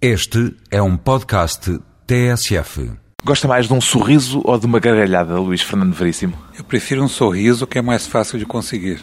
Este é um podcast TSF. Gosta mais de um sorriso ou de uma gargalhada, Luís Fernando Veríssimo? Eu prefiro um sorriso que é mais fácil de conseguir.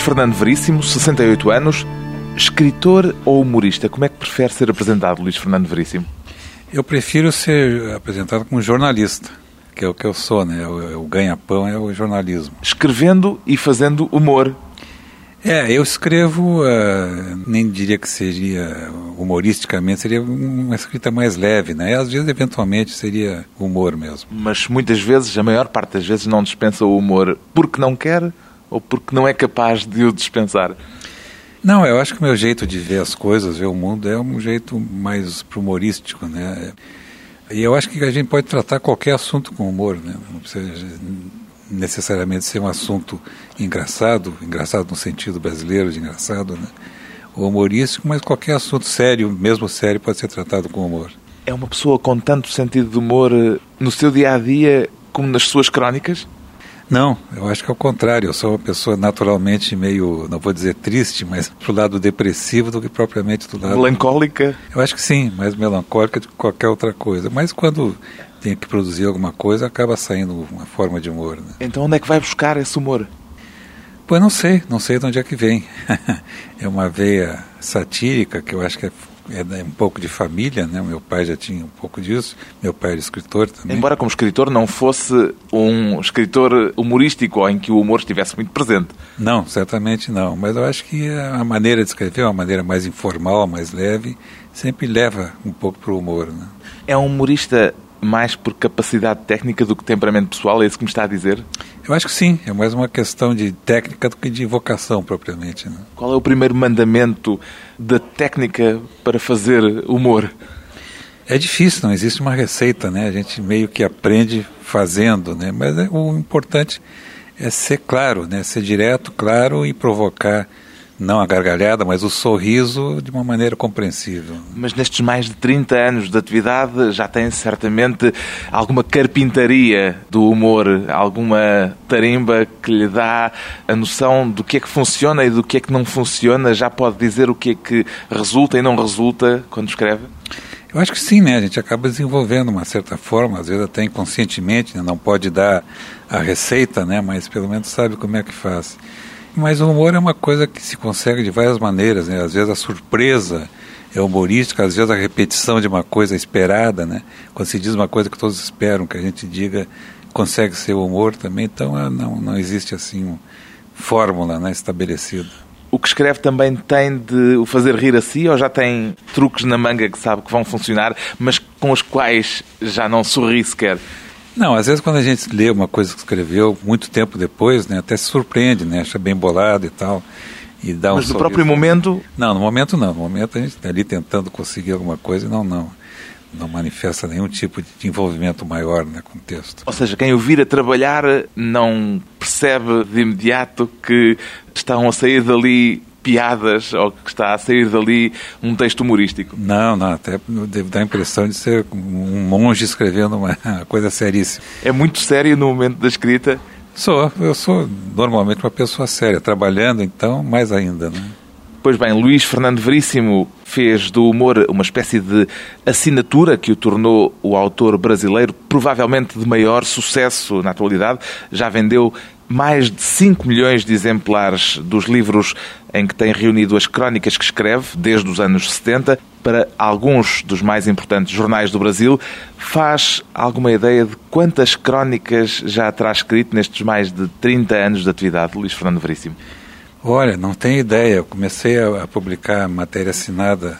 Luís Fernando Veríssimo, 68 anos, escritor ou humorista? Como é que prefere ser apresentado, Luís Fernando Veríssimo? Eu prefiro ser apresentado como jornalista, que é o que eu sou, né? O, ganha-pão é o jornalismo. Escrevendo e fazendo humor. É, eu escrevo, uh, nem diria que seria humoristicamente, seria uma escrita mais leve, né? Às vezes, eventualmente, seria humor mesmo. Mas muitas vezes, a maior parte das vezes, não dispensa o humor porque não quer ou porque não é capaz de o dispensar? Não, eu acho que o meu jeito de ver as coisas, ver o mundo, é um jeito mais humorístico, né? E eu acho que a gente pode tratar qualquer assunto com humor, né? Não precisa necessariamente ser um assunto engraçado, engraçado no sentido brasileiro de engraçado, né? Ou humorístico, mas qualquer assunto sério, mesmo sério, pode ser tratado com humor. É uma pessoa com tanto sentido de humor eh, no seu dia a dia como nas suas crónicas? Não, eu acho que é o contrário. Eu sou uma pessoa naturalmente meio, não vou dizer triste, mas pro lado depressivo do que propriamente do lado. Melancólica? Eu acho que sim, mais melancólica do que qualquer outra coisa. Mas quando tem que produzir alguma coisa, acaba saindo uma forma de humor. Né? Então onde é que vai buscar esse humor? Pois não sei, não sei de onde é que vem. é uma veia satírica que eu acho que é é um pouco de família, né? Meu pai já tinha um pouco disso. Meu pai era escritor também. Embora como escritor não fosse um escritor humorístico ou em que o humor estivesse muito presente. Não, certamente não. Mas eu acho que a maneira de escrever, uma maneira mais informal, mais leve, sempre leva um pouco para o humor. Né? É um humorista mais por capacidade técnica do que temperamento pessoal? É isso que me está a dizer? Eu acho que sim. É mais uma questão de técnica do que de vocação propriamente. Né? Qual é o primeiro mandamento da técnica para fazer humor? É difícil, não existe uma receita, né? A gente meio que aprende fazendo, né? Mas é, o importante é ser claro, né? Ser direto, claro e provocar não a gargalhada, mas o sorriso de uma maneira compreensível. Mas nestes mais de 30 anos de atividade já tem certamente alguma carpintaria do humor, alguma tarimba que lhe dá a noção do que é que funciona e do que é que não funciona, já pode dizer o que é que resulta e não resulta quando escreve? Eu acho que sim, né? A gente acaba desenvolvendo uma certa forma, às vezes até inconscientemente, né? não pode dar a receita, né? Mas pelo menos sabe como é que faz. Mas o humor é uma coisa que se consegue de várias maneiras, né? Às vezes a surpresa é humorística, às vezes a repetição de uma coisa esperada, né? Quando se diz uma coisa que todos esperam que a gente diga, consegue ser humor também. Então ah, não, não existe assim uma fórmula né, estabelecida. O que escreve também tem de o fazer rir a si ou já tem truques na manga que sabe que vão funcionar, mas com os quais já não sorri sequer? Não, às vezes quando a gente lê uma coisa que escreveu muito tempo depois, né, até se surpreende, né, acha bem bolado e tal. E dá um Mas no próprio momento? Não, no momento não. No momento a gente está ali tentando conseguir alguma coisa e não, não. Não manifesta nenhum tipo de envolvimento maior né, com o texto. Ou seja, quem o vir a trabalhar não percebe de imediato que estão a sair dali piadas ou que está a sair dali um texto humorístico. Não, não, até dá a impressão de ser um monge escrevendo uma coisa seríssima. É muito sério no momento da escrita? Sou, eu sou normalmente uma pessoa séria, trabalhando então mais ainda, né? Pois bem, Luís Fernando Veríssimo fez do humor uma espécie de assinatura que o tornou o autor brasileiro provavelmente de maior sucesso na atualidade. Já vendeu mais de 5 milhões de exemplares dos livros em que tem reunido as crónicas que escreve desde os anos 70 para alguns dos mais importantes jornais do Brasil. Faz alguma ideia de quantas crónicas já terá escrito nestes mais de 30 anos de atividade, Luís Fernando Veríssimo? Olha, não tenho ideia. Eu comecei a, publicar matéria assinada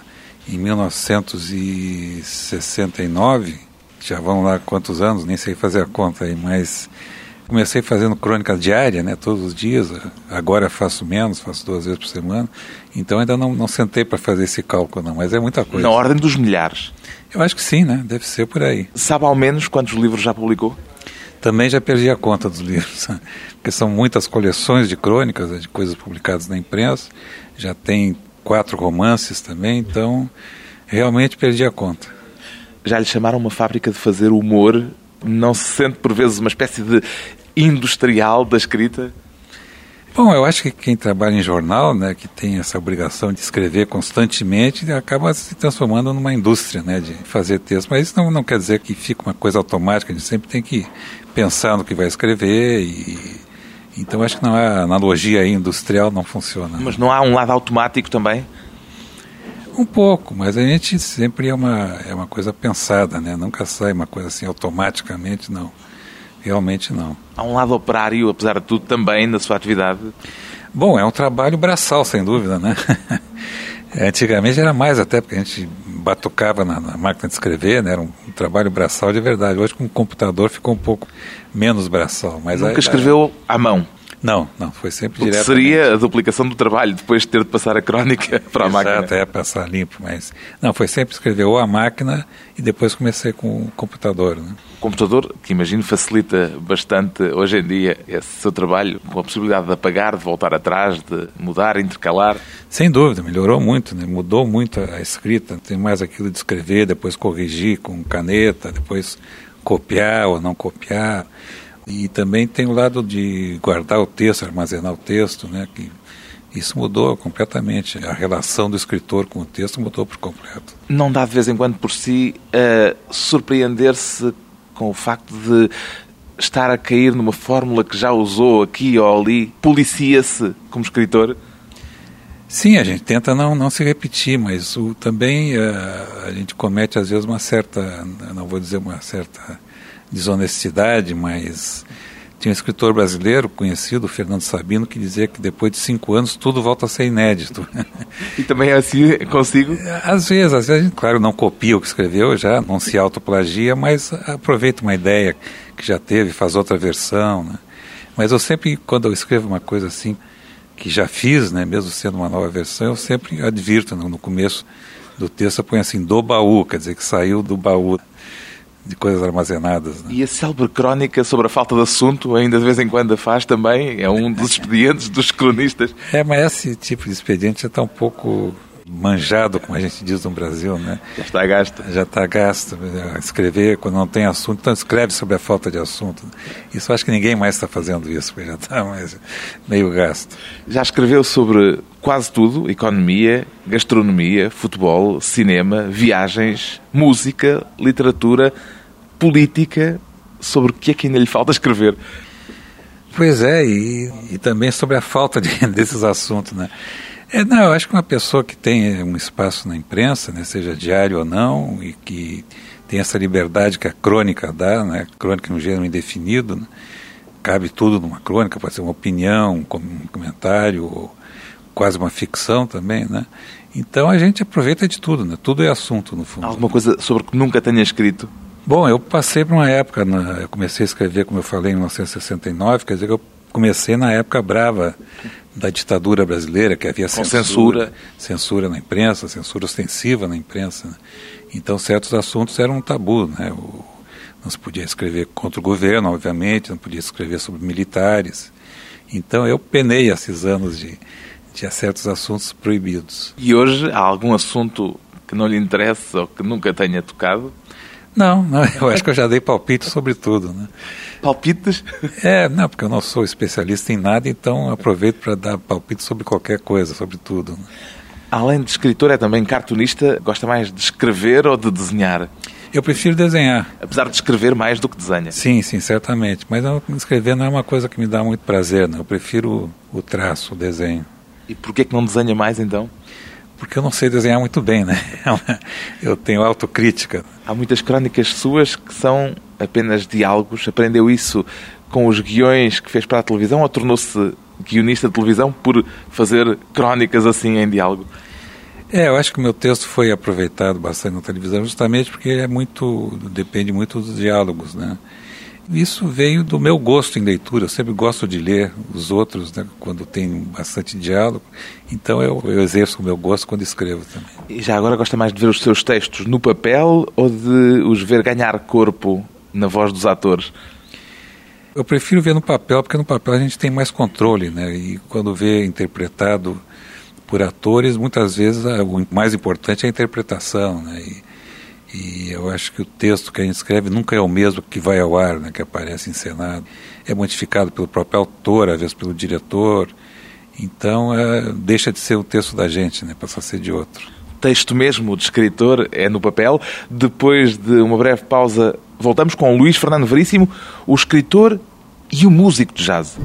em 1969. Já vão lá quantos anos, nem sei fazer a conta aí, mas Comecei fazendo crônica diária, né, todos os dias. Agora faço menos, faço duas vezes por semana. Então ainda não, não sentei para fazer esse cálculo, não, mas é muita coisa. Na ordem dos milhares. Eu acho que sim, né? Deve ser por aí. Sabe ao menos quantos livros já publicou? Também já perdi a conta dos livros, porque são muitas coleções de crônicas, de coisas publicadas na imprensa. Já tem quatro romances também, então realmente perdi a conta. Já lhe chamaram uma fábrica de fazer humor? Não se sente por vezes uma espécie de industrial da escrita? Bom, eu acho que quem trabalha em jornal, né, que tem essa obrigação de escrever constantemente, acaba se transformando numa indústria, né, de fazer texto. Mas isso não, não quer dizer que fique uma coisa automática. A gente sempre tem que pensar no que vai escrever e então acho que não é analogia industrial não funciona. Mas não há um lado automático também? Um pouco, mas a gente sempre é uma é uma coisa pensada, né? Nunca sai uma coisa assim automaticamente, não. Realmente não. Há um lado operário, apesar de tudo, também na sua atividade? Bom, é um trabalho braçal, sem dúvida, né? Antigamente era mais até, porque a gente batucava na, na, máquina de escrever, né? Era um, um, trabalho braçal de verdade. Hoje com o computador ficou um pouco menos braçal. Mas Nunca escreveu à mão? Não, não, foi sempre direto. seria a duplicação do trabalho, depois de ter de passar a crónica para a Exato, máquina. Exato, é, passar limpo, mas... Não, foi sempre escrever ou a máquina e depois comecei com o computador, né? O computador, que imagino facilita bastante hoje em dia esse seu trabalho, com a possibilidade de apagar, de voltar atrás, de mudar, intercalar. Sem dúvida, melhorou muito, né? mudou muito a escrita, tem mais aquilo de escrever, depois corrigir com caneta, depois copiar ou não copiar. E também tem o lado de guardar o texto, armazenar o texto, né? Que isso mudou completamente. A relação do escritor com o texto mudou por completo. Não dá de vez em quando por si uh, surpreender-se com o facto de estar a cair numa fórmula que já usou aqui ou ali? Policia-se como escritor? Sim, a gente tenta não, não se repetir, mas o, também uh, a gente comete às vezes uma certa, não vou dizer uma certa desonestidade, mas tinha um escritor brasileiro conhecido, Fernando Sabino, que dizia que depois de cinco anos tudo volta a ser inédito. E também assim consigo? Às vezes, às vezes a gente, claro, não copia o que escreveu já, não se autoplagia, mas aproveita uma ideia que já teve, faz outra versão, né? Mas eu sempre, quando eu escrevo uma coisa assim, que já fiz, né, mesmo sendo uma nova versão, eu sempre advirto no, no começo do texto, eu ponho assim, do baú, quer dizer, que saiu do baú de coisas armazenadas. Né? E a célebre crónica sobre a falta de assunto, ainda de vez em quando a faz também, é um dos expedientes dos cronistas. É, mas esse tipo de expediente já está um pouco manjado, como a gente diz no Brasil, né? Já está gasto. Já está gasto. Escrever quando não tem assunto, então escreve sobre a falta de assunto. Isso acho que ninguém mais está fazendo isso, porque já está meio gasto. Já escreveu sobre quase tudo: economia, gastronomia, futebol, cinema, viagens, música, literatura, política. Sobre o que é que ainda lhe falta escrever? Pois é, e, e também sobre a falta de, desses assuntos, né? É, não, eu acho que uma pessoa que tem um espaço na imprensa, né, seja diário ou não, e que tem essa liberdade que a crônica dá, né, crônica é um gênero indefinido, né, cabe tudo numa crônica, pode ser uma opinião, um comentário, ou quase uma ficção também, né? Então a gente aproveita de tudo, né? Tudo é assunto no fundo. Alguma coisa sobre que nunca tenha escrito? Bom, eu passei por uma época, eu comecei a escrever, como eu falei, em 1969, quer dizer que eu comecei na época brava da ditadura brasileira, que havia censura, censura, censura na imprensa, censura ostensiva na imprensa. Né? Então, certos assuntos eram um tabu. Né? O, não se podia escrever contra o governo, obviamente, não podia escrever sobre militares. Então, eu penei esses anos de, de certos assuntos proibidos. E hoje há algum assunto que não lhe interessa ou que nunca tenha tocado? Não, não, eu acho que eu já dei palpite sobre tudo, né? Palpites? É, não, porque eu não sou especialista em nada, então aproveito para dar palpite sobre qualquer coisa, sobre tudo. Né? Além de escritor, é também cartunista. Gosta mais de escrever ou de desenhar? Eu prefiro desenhar. Apesar de escrever mais do que desenha? Sim, sim, certamente. Mas não, escrever não é uma coisa que me dá muito prazer, não. Eu prefiro o, o traço, o desenho. E por que, que não desenha mais, então? Porque eu não sei desenhar muito bem, né? Eu tenho autocrítica. Há muitas crónicas suas que são apenas diálogos. Aprendeu isso com os guiões que fez para a televisão ou tornou-se guionista de televisão por fazer crónicas assim em diálogo? É, eu acho que o meu texto foi aproveitado bastante na televisão justamente porque é muito depende muito dos diálogos, né? Isso veio do meu gosto em leitura. Eu sempre gosto de ler os outros, né, quando tem bastante diálogo. Então eu, eu exerço o meu gosto quando escrevo também. E já agora gosta mais de ver os seus textos no papel ou de os ver ganhar corpo na voz dos atores? Eu prefiro ver no papel, porque no papel a gente tem mais controle, né? E quando vê interpretado por atores, muitas vezes o mais importante é a interpretação, né? E, e eu acho que o texto que a gente escreve nunca é o mesmo que vai ao ar, né? Que aparece encenado. É modificado pelo próprio autor, às vezes pelo diretor. Então, é, deixa de ser o texto da gente, né? Passa a ser de outro. Texto mesmo de escritor é no papel. Depois de uma breve pausa, voltamos com Luís Fernando Veríssimo, o escritor e o músico de jazz.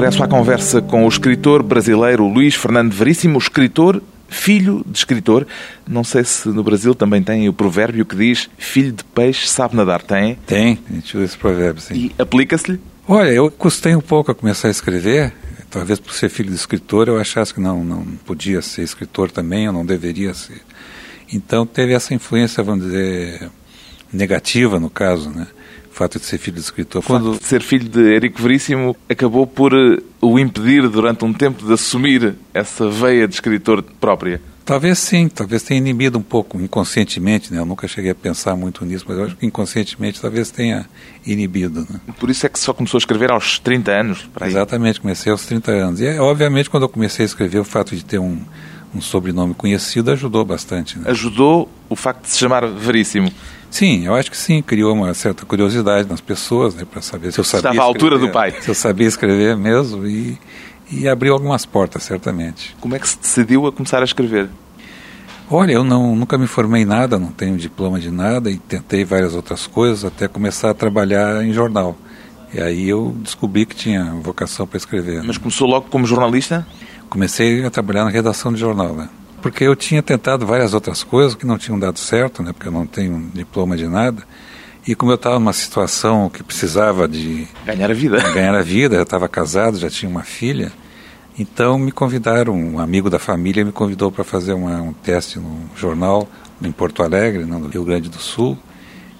Regresso à conversa com o escritor brasileiro Luís Fernando Veríssimo, escritor, filho de escritor. Não sei se no Brasil também tem o provérbio que diz filho de peixe sabe nadar. Tem? Tem, a gente usa esse provérbio, sim. E aplica-se-lhe? Olha, eu custei um pouco a começar a escrever. Talvez por ser filho de escritor eu achasse que não, não podia ser escritor também, eu não deveria ser. Então teve essa influência, vamos dizer, negativa no caso, né? O fato de ser filho de escritor. Quando de ser filho de Érico Veríssimo acabou por uh, o impedir durante um tempo de assumir essa veia de escritor própria. Talvez sim, talvez tenha inibido um pouco inconscientemente, né? Eu nunca cheguei a pensar muito nisso, mas eu acho que inconscientemente talvez tenha inibido. Né? Por isso é que só começou a escrever aos 30 anos? Exatamente, comecei aos 30 anos. E é, obviamente quando eu comecei a escrever, o fato de ter um, um sobrenome conhecido ajudou bastante. Né? Ajudou o facto de se chamar Veríssimo? Sim, eu acho que sim, criou uma certa curiosidade nas pessoas, né, para saber se eu sabia Estava à altura do pai. Se eu sabia escrever mesmo e, e abriu algumas portas, certamente. Como é que se decidiu a começar a escrever? Olha, eu não, nunca me formei em nada, não tenho diploma de nada e tentei várias outras coisas até começar a trabalhar em jornal. E aí eu descobri que tinha vocação para escrever. Mas né? começou logo como jornalista? Comecei a trabalhar na redação de jornal, né? porque eu tinha tentado várias outras coisas que não tinham dado certo, né, porque eu não tenho diploma de nada. E como eu estava numa situação que precisava de ganhar a vida, ganhar a vida, eu estava casado, já tinha uma filha, então me convidaram, um amigo da família me convidou para fazer uma, um teste no jornal em Porto Alegre, no Rio Grande do Sul.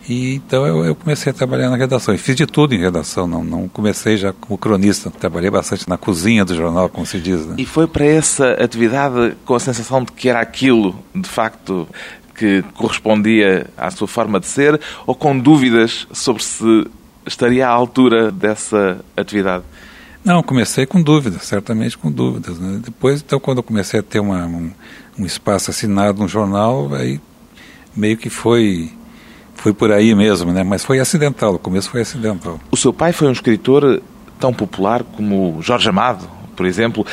E então eu, eu, comecei a trabalhar na redação. E fiz de tudo em redação, não, não comecei já como cronista. Trabalhei bastante na cozinha do jornal, como se diz. Né? E foi para essa atividade com a sensação de que era aquilo, de facto, que correspondia à sua forma de ser, ou com dúvidas sobre se estaria à altura dessa atividade? Não, comecei com dúvidas, certamente com dúvidas. Né? Depois, então, quando eu comecei a ter uma, um, um espaço assinado no jornal, aí meio que foi foi por aí mesmo, né? Mas foi acidental, o começo foi acidental. O seu pai foi um escritor tão popular como Jorge Amado, por exemplo.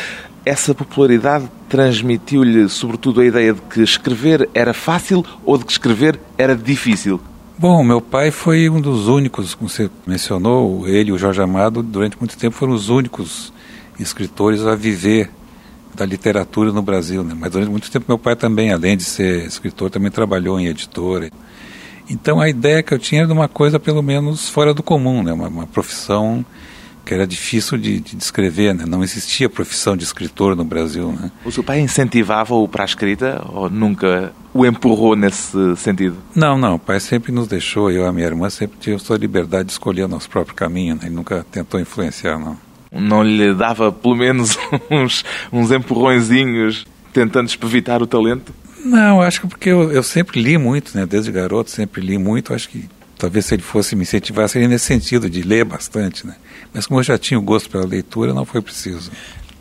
Essa popularidade transmitiu-lhe, sobretudo, a ideia de que escrever era fácil ou de que escrever era difícil? Bom, meu pai foi um dos únicos, como você mencionou, ele e o Jorge Amado, durante muito tempo foram os únicos escritores a viver da literatura no Brasil, né? Mas durante muito tempo meu pai também, além de ser escritor, também trabalhou em editora. Então a ideia que eu tinha era de uma coisa pelo menos fora do comum, né? uma, uma profissão que era difícil de, de descrever, né? não existia profissão de escritor no Brasil. Né? O seu pai incentivava-o para a escrita ou nunca o empurrou nesse sentido? Não, não, o pai sempre nos deixou, eu e a minha irmã sempre tivemos a liberdade de escolher o nosso próprio caminho, né? ele nunca tentou influenciar, não. Não lhe dava pelo menos uns, uns empurrõezinhos tentando espevitar o talento? Não, acho que porque eu, eu sempre li muito, né? Desde garoto sempre li muito. Acho que talvez se ele fosse me incentivar seria nesse sentido de ler bastante, né? Mas como eu já tinha o gosto pela leitura, não foi preciso.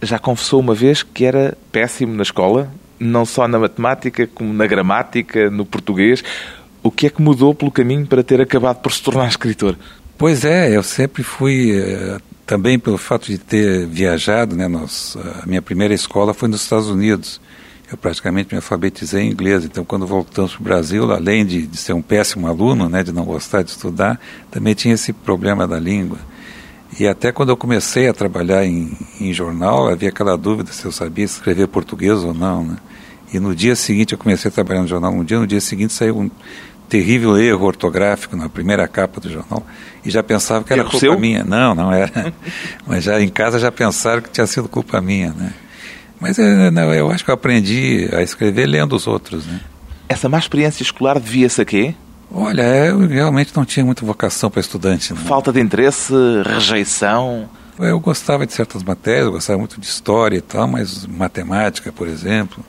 Já confessou uma vez que era péssimo na escola, não só na matemática como na gramática, no português. O que é que mudou pelo caminho para ter acabado por se tornar escritor? Pois é, eu sempre fui eh, também pelo fato de ter viajado, né? Nos, a minha primeira escola foi nos Estados Unidos. Eu praticamente me alfabetizei em inglês. Então, quando voltamos para o Brasil, além de, de, ser um péssimo aluno, né, de não gostar de estudar, também tinha esse problema da língua. E até quando eu comecei a trabalhar em, em jornal, havia aquela dúvida se eu sabia escrever português ou não. Né? E no dia seguinte, eu comecei a trabalhar no jornal um dia, no dia seguinte saiu um terrível erro ortográfico na primeira capa do jornal e já pensava que era culpa seu? minha. Não, não era. Mas já em casa já pensaram que tinha sido culpa minha, né? Mas é, não, eu acho que eu aprendi a escrever lendo os outros, né? Essa má experiência escolar devia-se a quê? Olha, eu realmente não tinha muita vocação para estudante. Né? Falta de interesse, rejeição? Eu gostava de certas matérias, eu gostava muito de história e tal, mas matemática, por exemplo.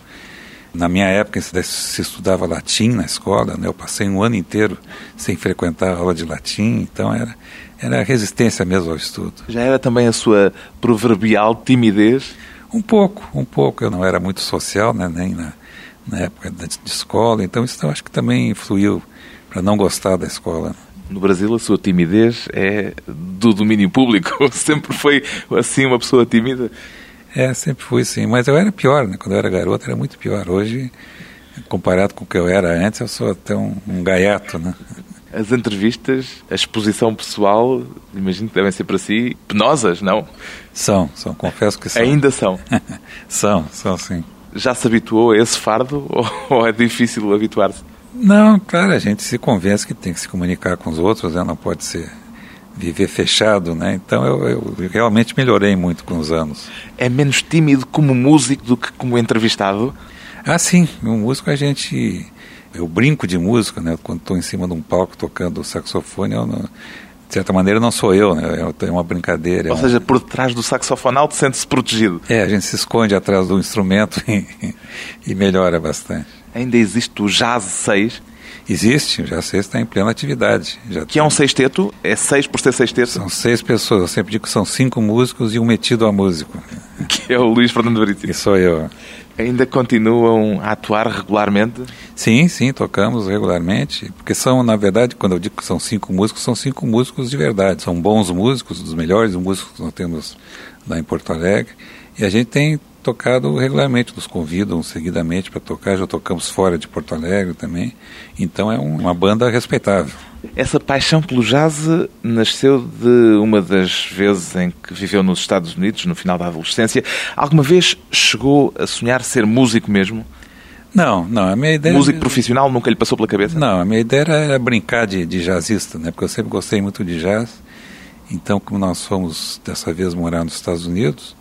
Na minha época se estudava latim na escola, né? eu passei um ano inteiro sem frequentar a aula de latim, então era, era resistência mesmo ao estudo. Já era também a sua proverbial timidez? Um pouco, um pouco. Eu não era muito social, né? nem na, na época de escola, então isso eu acho que também influiu para não gostar da escola. No Brasil, a sua timidez é do domínio público. Sempre foi assim uma pessoa tímida? É, sempre fui sim. Mas eu era pior, né? Quando eu era garoto era muito pior. Hoje, comparado com o que eu era antes, eu sou até um, um gaiato, né? As entrevistas, a exposição pessoal, imagino que devem ser para si penosas, não? São, são, confesso que são. Ainda são? são, são sim. Já se habituou a esse fardo ou é difícil habituar-se? Não, claro, a gente se convence que tem que se comunicar com os outros, né? não pode ser viver fechado, né? Então eu, eu, realmente melhorei muito com os anos. É menos tímido como músico do que como entrevistado? Ah, sim. Um músico a gente eu brinco de música, né? Quando estou em cima de um palco tocando saxofone, eu não, de certa maneira não sou eu, né? É uma brincadeira. É Ou é seja, por trás do saxofonal sente-se protegido. É, a gente se esconde atrás do instrumento e, e melhora bastante. Ainda existe o Jazz 6? Existe, o Jazz 6 está em plena atividade. Já que é um sexteto? É seis por ser sexteto? São seis pessoas, eu sempre digo que são cinco músicos e um metido a músico. Que é o Luís Fernando Veríssimo. Que sou eu. Ainda continuam a atuar regularmente? Sim, sim, tocamos regularmente. Porque são, na verdade, quando eu digo que são cinco músicos, são cinco músicos de verdade. São bons músicos, dos melhores músicos que nós temos lá em Porto Alegre. E a gente tem tocado regularmente, nos convidam seguidamente para tocar. Já tocamos fora de Porto Alegre também. Então é uma banda respeitável. Essa paixão pelo jazz nasceu de uma das vezes em que viveu nos Estados Unidos, no final da adolescência. Alguma vez chegou a sonhar ser músico mesmo? Não, não. A minha ideia. Músico profissional nunca lhe passou pela cabeça? Não, a minha ideia era brincar de, de jazzista, né? Porque eu sempre gostei muito de jazz. Então, como nós fomos dessa vez morar nos Estados Unidos,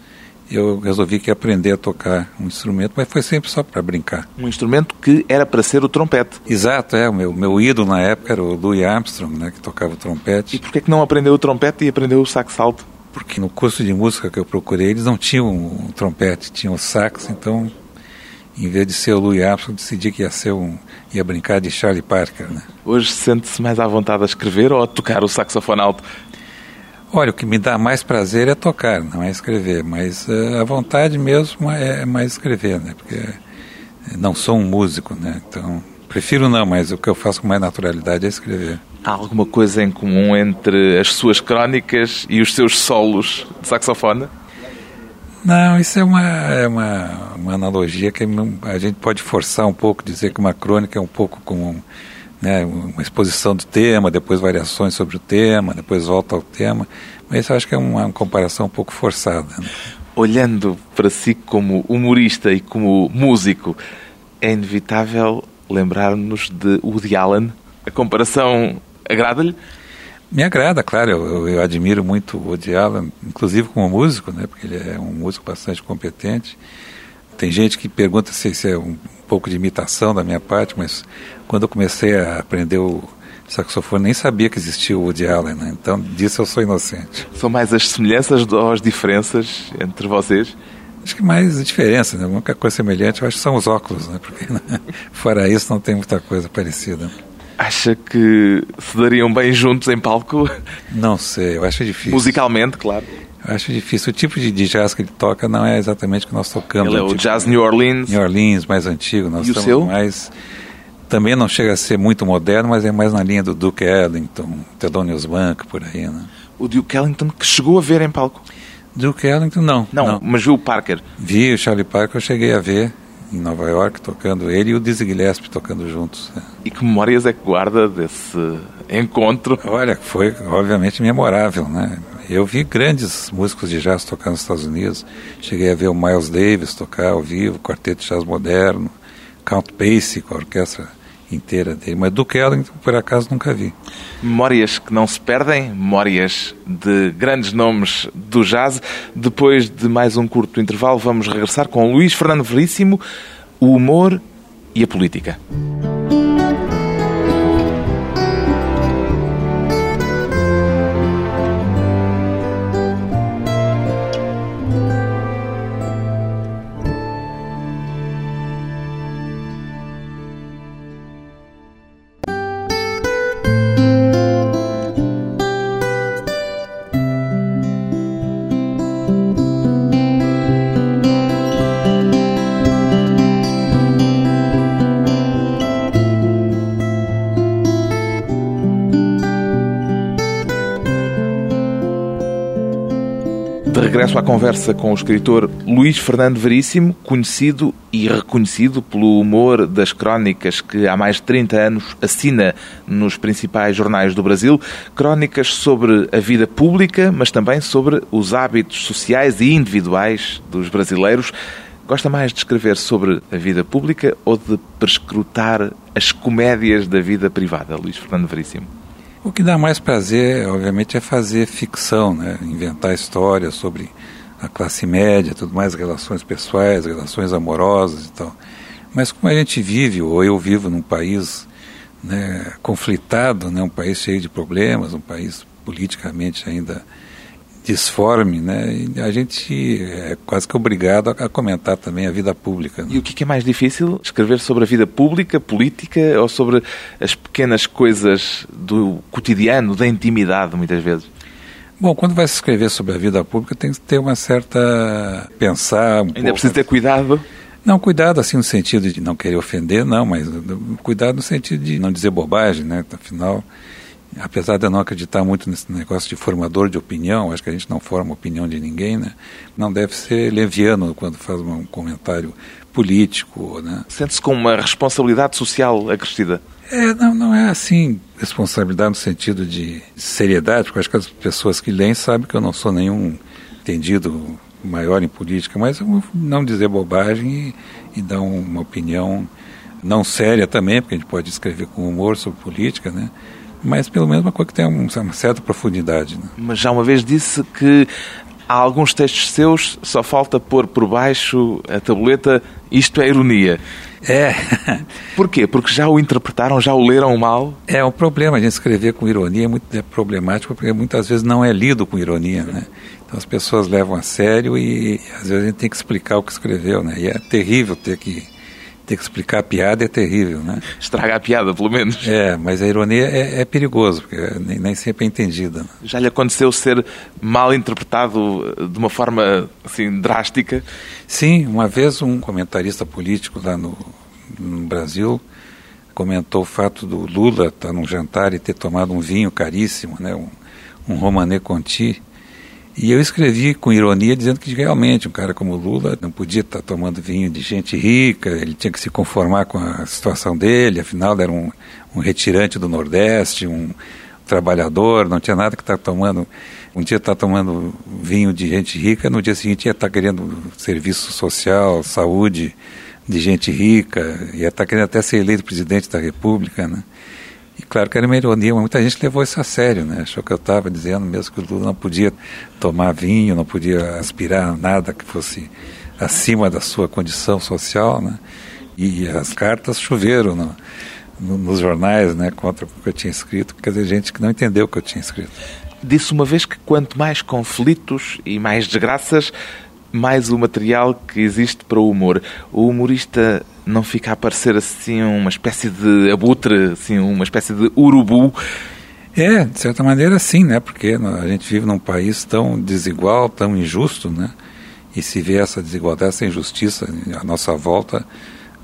eu resolvi que ia aprender a tocar um instrumento, mas foi sempre só para brincar. Um instrumento que era para ser o trompete. Exato, é. O meu, meu ídolo na época era o Louis Armstrong, né, que tocava o trompete. E por que, que não aprendeu o trompete e aprendeu o sax alto? Porque no curso de música que eu procurei, eles não tinham um trompete, tinham o sax, então, em vez de ser o Louis Armstrong, decidi que ia ser um ia brincar de Charlie Parker, né? Hoje sente-se mais à vontade a escrever ou a tocar o saxofone alto? Olha, o que me dá mais prazer é tocar, não é escrever, mas uh, a vontade mesmo é, é mais escrever, né? Porque não sou um músico, né? Então, prefiro não, mas o que eu faço com mais naturalidade é escrever. Há alguma coisa em comum entre as suas crónicas e os seus solos de saxofone? Não, isso é uma, é uma, uma analogia que a gente pode forçar um pouco, dizer que uma crônica é um pouco como né, uma exposição do tema, depois variações sobre o tema, depois volta ao tema. Mas isso eu acho que é uma comparação um pouco forçada. Né? Olhando para si como humorista e como músico, é inevitável lembrar-nos de Woody Allen? A comparação agrada-lhe? Me agrada, claro. Eu, eu, admiro muito o Woody Allen, inclusive como músico, né, porque ele é um músico bastante competente. Tem gente que pergunta se isso é um pouco de imitação da minha parte, mas quando eu comecei a aprender o saxofone, nem sabia que existia o Woody Allen, né? então disso eu sou inocente. São mais as semelhanças ou as diferenças entre vocês? Acho que mais a diferença, né? A única coisa semelhante eu acho que são os óculos, né? Porque né? fora isso não tem muita coisa parecida. Acha que se dariam bem juntos em palco? Não sei, eu acho difícil. Musicalmente, claro. Eu acho difícil. O tipo de, jazz que ele toca não é exatamente o que nós tocamos. Ele é o tipo, jazz New Orleans. New Orleans, mais antigo. Nós e o seu? mais também não chega a ser muito moderno, mas é mais na linha do Duke Ellington, Thelonious Monk, por aí, né? O Duke Ellington que chegou a ver em palco? Duke Ellington, não. Não, não. mas viu o Parker? Vi o Charlie Parker, eu cheguei a ver. em Nova York, tocando ele e o Dizzy Gillespie tocando juntos. Né? E que memórias é que guarda desse encontro? Olha, foi obviamente memorável, né? Eu vi grandes músicos de jazz tocando nos Estados Unidos. Cheguei a ver o Miles Davis tocar ao vivo, quarteto de jazz moderno, Count Basie com a orquestra inteira dele. Mas Duke Ellington, por acaso, nunca vi. Memórias que não se perdem, memórias de grandes nomes do jazz. Depois de mais um curto intervalo, vamos regressar com Luís Fernando Veríssimo, o humor e a política. Regresso à conversa com o escritor Luís Fernando Veríssimo, conhecido e reconhecido pelo humor das crónicas que há mais de 30 anos assina nos principais jornais do Brasil. Crónicas sobre a vida pública, mas também sobre os hábitos sociais e individuais dos brasileiros. Gosta mais de escrever sobre a vida pública ou de prescrutar as comédias da vida privada, Luís Fernando Veríssimo? O que dá mais prazer, obviamente, é fazer ficção, né? inventar histórias sobre a classe média, tudo mais, relações pessoais, relações amorosas e tal. Mas como a gente vive, ou eu vivo num país né, conflitado, né, um país cheio de problemas, um país politicamente ainda disforme, né? A gente é quase que obrigado a, comentar também a vida pública. Né? E o que é mais difícil? Escrever sobre a vida pública, política ou sobre as pequenas coisas do cotidiano, da intimidade, muitas vezes? Bom, quando vai se escrever sobre a vida pública, tem que ter uma certa. pensar. Um Ainda pouco. precisa ter cuidado? Não, cuidado assim no sentido de não querer ofender, não, mas cuidado no sentido de não dizer bobagem, né? Afinal apesar de eu não acreditar muito nesse negócio de formador de opinião, acho que a gente não forma opinião de ninguém, né? Não deve ser leviano quando faz um comentário político, né? Sente-se com uma responsabilidade social acrescida? É, não, não é assim responsabilidade no sentido de seriedade, porque acho que as pessoas que leem sabem que eu não sou nenhum entendido maior em política, mas não dizer bobagem e, e dar uma opinião não séria também, porque a gente pode escrever com humor sobre política, né? Mas pelo menos uma coisa que tem uma certa profundidade. Né? Mas já uma vez disse que há alguns textos seus só falta pôr por baixo a tabuleta isto é ironia. É. Porquê? Porque já o interpretaram, já o leram mal? É, o problema de escrever com ironia é muito é problemático, porque muitas vezes não é lido com ironia, né? Então as pessoas levam a sério e, e às vezes a gente tem que explicar o que escreveu, né? E é terrível ter que ter que explicar a piada é terrível, né? Estragar a piada, pelo menos. É, mas a ironia é, é perigoso, porque nem, nem, sempre é entendida. Né? Já lhe aconteceu ser mal interpretado de uma forma, assim, drástica? Sim, uma vez um comentarista político lá no, no Brasil comentou o fato do Lula estar num jantar e ter tomado um vinho caríssimo, né? Um, um Romanée Conti, e eu escrevi com ironia dizendo que realmente um cara como Lula não podia estar tomando vinho de gente rica, ele tinha que se conformar com a situação dele, afinal era um, um retirante do Nordeste, um trabalhador, não tinha nada que estar tomando. Um dia estar tomando vinho de gente rica, no dia seguinte ia estar querendo serviço social, saúde de gente rica, ia estar querendo até ser eleito presidente da República, né? E claro que era uma ironia, mas muita gente levou isso a sério, né? Achou que eu estava dizendo mesmo que o Lula não podia tomar vinho, não podia aspirar nada que fosse acima da sua condição social, né? E as cartas choveram no, no, nos jornais, né? Contra o que eu tinha escrito, quer dizer, gente que não entendeu o que eu tinha escrito. Disse uma vez que quanto mais conflitos e mais desgraças, mais o material que existe para o humor. O humorista não fica a parecer assim uma espécie de abutre, assim, uma espécie de urubu. É, de certa maneira sim, né? Porque a gente vive num país tão desigual, tão injusto, né? E se vê essa desigualdade, essa injustiça à nossa volta,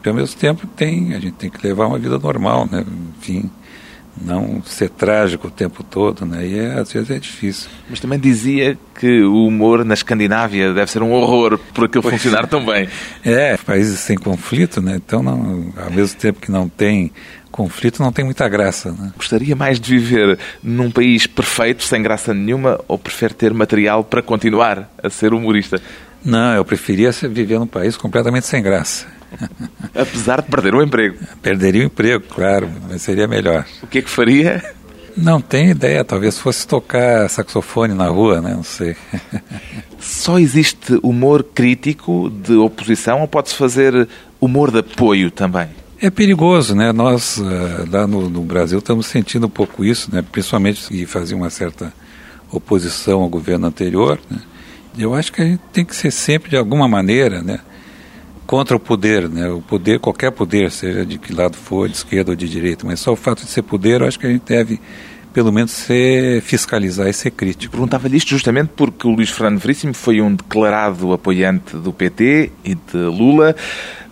ao mesmo tempo tem, a gente tem que levar uma vida normal, né? Enfim, não ser trágico o tempo todo, né? E é, às vezes é difícil. Mas também dizia que o humor na Escandinávia deve ser um horror por aquilo pois funcionar tão bem. É, países sem conflito, né? Então, não, ao mesmo tempo que não tem conflito, não tem muita graça. Né? Gostaria mais de viver num país perfeito, sem graça nenhuma, ou prefere ter material para continuar a ser humorista? Não, eu preferia viver num país completamente sem graça. Apesar de perder o emprego. Perderia o emprego, claro, mas seria melhor. O que é que faria? Não tenho ideia, talvez fosse tocar saxofone na rua, né? não sei. Só existe humor crítico de oposição ou pode-se fazer humor de apoio também? É perigoso, né? Nós uh, lá no, no, Brasil estamos sentindo um pouco isso, né? Principalmente que fazia uma certa oposição ao governo anterior. Né? Eu acho que a gente tem que ser sempre de alguma maneira, né? Contra o poder, né? O poder, qualquer poder, seja de que lado for, de esquerda ou de direita, mas só o fato de ser poder, eu acho que a gente deve pelo menos ser, fiscalizar e ser crítico. Perguntava-lhe isto justamente porque o Luís Fernando Veríssimo foi um declarado apoiante do PT e de Lula,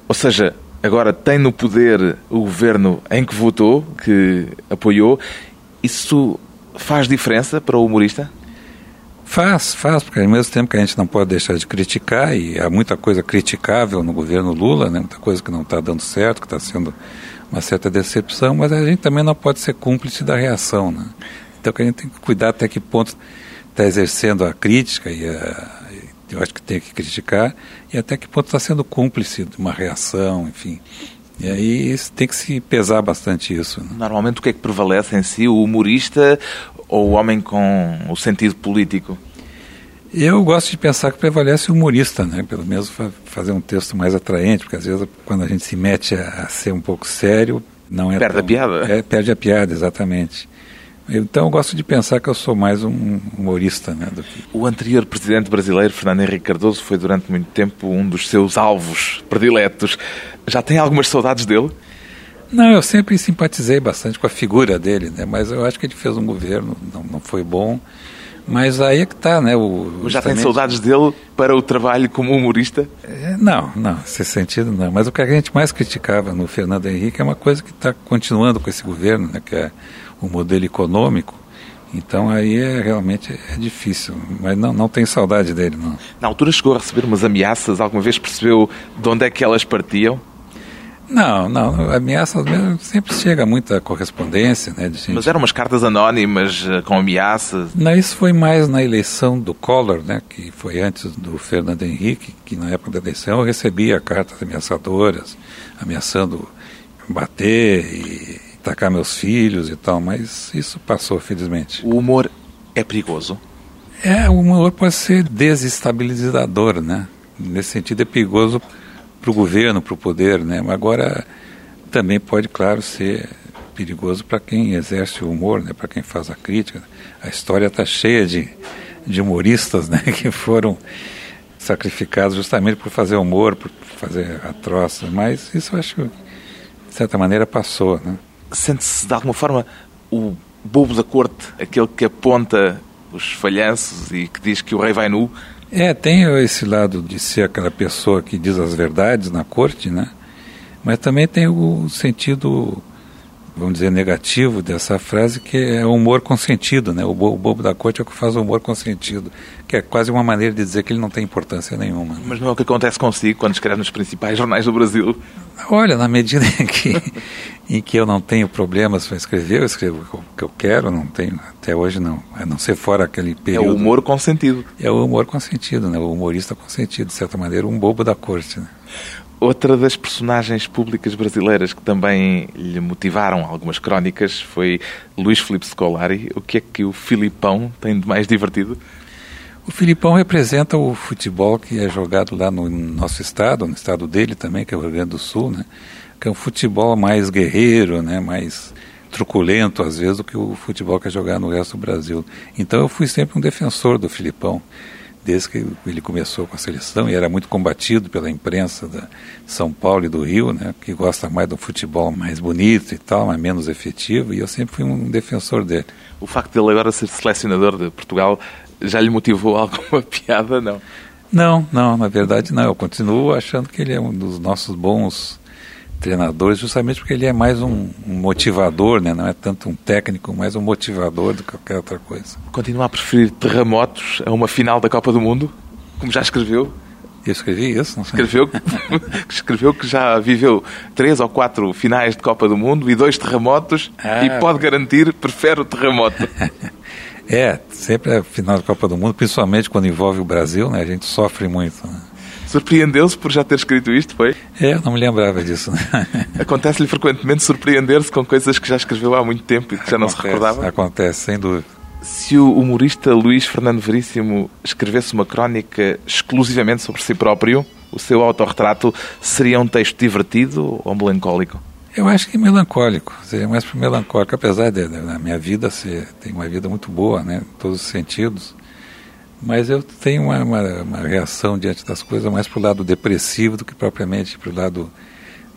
ou seja, agora tem no poder o governo em que votou, que apoiou. Isso faz diferença para o humorista? Faz, faz, porque ao mesmo tempo que a gente não pode deixar de criticar, e há muita coisa criticável no governo Lula, né, muita coisa que não está dando certo, que está sendo uma certa decepção, mas a gente também não pode ser cúmplice da reação. Né? Então que a gente tem que cuidar até que ponto está exercendo a crítica, e a, eu acho que tem que criticar, e até que ponto está sendo cúmplice de uma reação, enfim. E aí tem que se pesar bastante isso. Né? Normalmente o que é que prevalece em si, o humorista ou o homem com o sentido político? Eu gosto de pensar que prevalece o humorista, né? Pelo menos fazer um texto mais atraente, porque às vezes quando a gente se mete a, ser um pouco sério, não é perde tão, a piada. É, perde a piada, exatamente. Então eu gosto de pensar que eu sou mais um humorista, né? Que... O anterior presidente brasileiro, Fernando Henrique Cardoso, foi durante muito tempo um dos seus alvos prediletos. Já tem algumas saudades dele? Não, eu sempre simpatizei bastante com a figura dele, né? Mas eu acho que ele fez um governo, não, não foi bom. Mas aí é que está, né? O, Já tem saudades dele para o trabalho como humorista? É, não, não, nesse sentido não. Mas o que a gente mais criticava no Fernando Henrique é uma coisa que está continuando com esse governo, né? Que é o modelo econômico. Então aí é realmente é difícil, mas não, não tem saudade dele, não. Na altura chegou a receber umas ameaças, alguma vez percebeu de onde é que elas partiam? Não, não, ameaças sempre chega muita correspondência, né? Gente... Mas eram umas cartas anónimas eh, com ameaças? Não, isso foi mais na eleição do Collor, né? Que foi antes do Fernando Henrique, que na época da eleição eu recebia cartas ameaçadoras, ameaçando bater e tacar meus filhos e tal, mas isso passou, felizmente. O humor é perigoso? É, o humor pode ser desestabilizador, né? Nesse sentido é perigoso para o governo, para o poder, né? Mas agora também pode, claro, ser perigoso para quem exerce o humor, né? Para quem faz a crítica. A história está cheia de, de humoristas, né? Que foram sacrificados justamente por fazer humor, por fazer atroços. Mas isso acho que, de certa maneira, passou, né? Sente-se, de alguma forma, o bobo da corte, aquele que aponta os falhanços e que diz que o rei vai nu, é, tem esse lado de ser aquela pessoa que diz as verdades na corte, né? Mas também tem o sentido, vamos dizer, negativo dessa frase, que é o humor consentido, né? O bobo da corte é o que faz o humor consentido, que é quase uma maneira de dizer que ele não tem importância nenhuma. Né? Mas não é o que acontece consigo quando escreve nos principais jornais do Brasil? Olha, na medida em que, em que eu não tenho problemas para escrever, eu escrevo o que eu quero, não tenho, até hoje não, a não ser fora aquele período. É o humor consentido. É o humor consentido, né? o humorista consentido, de certa maneira, um bobo da corte. Né? Outra das personagens públicas brasileiras que também lhe motivaram algumas crónicas foi Luís Filipe Scolari. O que é que o Filipão tem de mais divertido? O Filipão representa o futebol que é jogado lá no nosso estado, no estado dele também, que é o Rio Grande do Sul, né? Que é um futebol mais guerreiro, né? Mais truculento às vezes do que o futebol que é jogado no resto do Brasil. Então eu fui sempre um defensor do Filipão, desde que ele começou com a seleção e era muito combatido pela imprensa da São Paulo e do Rio, né? Que gosta mais do futebol mais bonito e tal, mas menos efetivo. E eu sempre fui um defensor dele. O facto de ele agora ser selecionador de Portugal já lhe motivou alguma piada, não? Não, não, na verdade não. Eu continuo achando que ele é um dos nossos bons treinadores, justamente porque ele é mais um, um, motivador, né? não é tanto um técnico, mas um motivador do que qualquer outra coisa. Continua a preferir terremotos a uma final da Copa do Mundo, como já escreveu? Eu escrevi isso, não sei. Escreveu, escreveu que já viveu três ou quatro finais de Copa do Mundo e dois terremotos ah, e pode garantir, prefere o terremoto. é, sempre a final de Copa do Mundo, principalmente quando envolve o Brasil, né? A gente sofre muito. Né? Surpreendeu-se por já ter escrito isto, foi? É, não me lembrava disso. Acontece-lhe frequentemente surpreender-se com coisas que já escreveu há muito tempo e que já não se recordava? Acontece, sem dúvida. Se o humorista Luís Fernando Veríssimo escrevesse uma crónica exclusivamente sobre si próprio, o seu autorretrato seria um texto divertido ou melancólico? Eu acho que melancólico, seria mais melancólico, apesar da minha vida ser, tem uma vida muito boa, né, em todos os sentidos. Mas eu tenho uma, uma, uma reação diante das coisas mais para o lado depressivo do que propriamente para o lado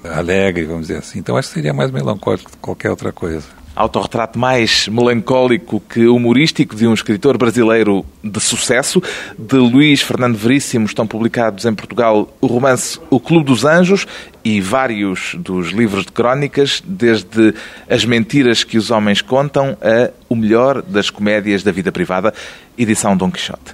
alegre, vamos dizer assim. Então acho que seria mais melancólico que qualquer outra coisa. Autorretrato mais melancólico que humorístico de um escritor brasileiro de sucesso. De Luís Fernando Veríssimo estão publicados em Portugal o romance O Clube dos Anjos e vários dos livros de crónicas, desde As Mentiras que os Homens Contam a O Melhor das Comédias da Vida Privada, edição Dom Quixote.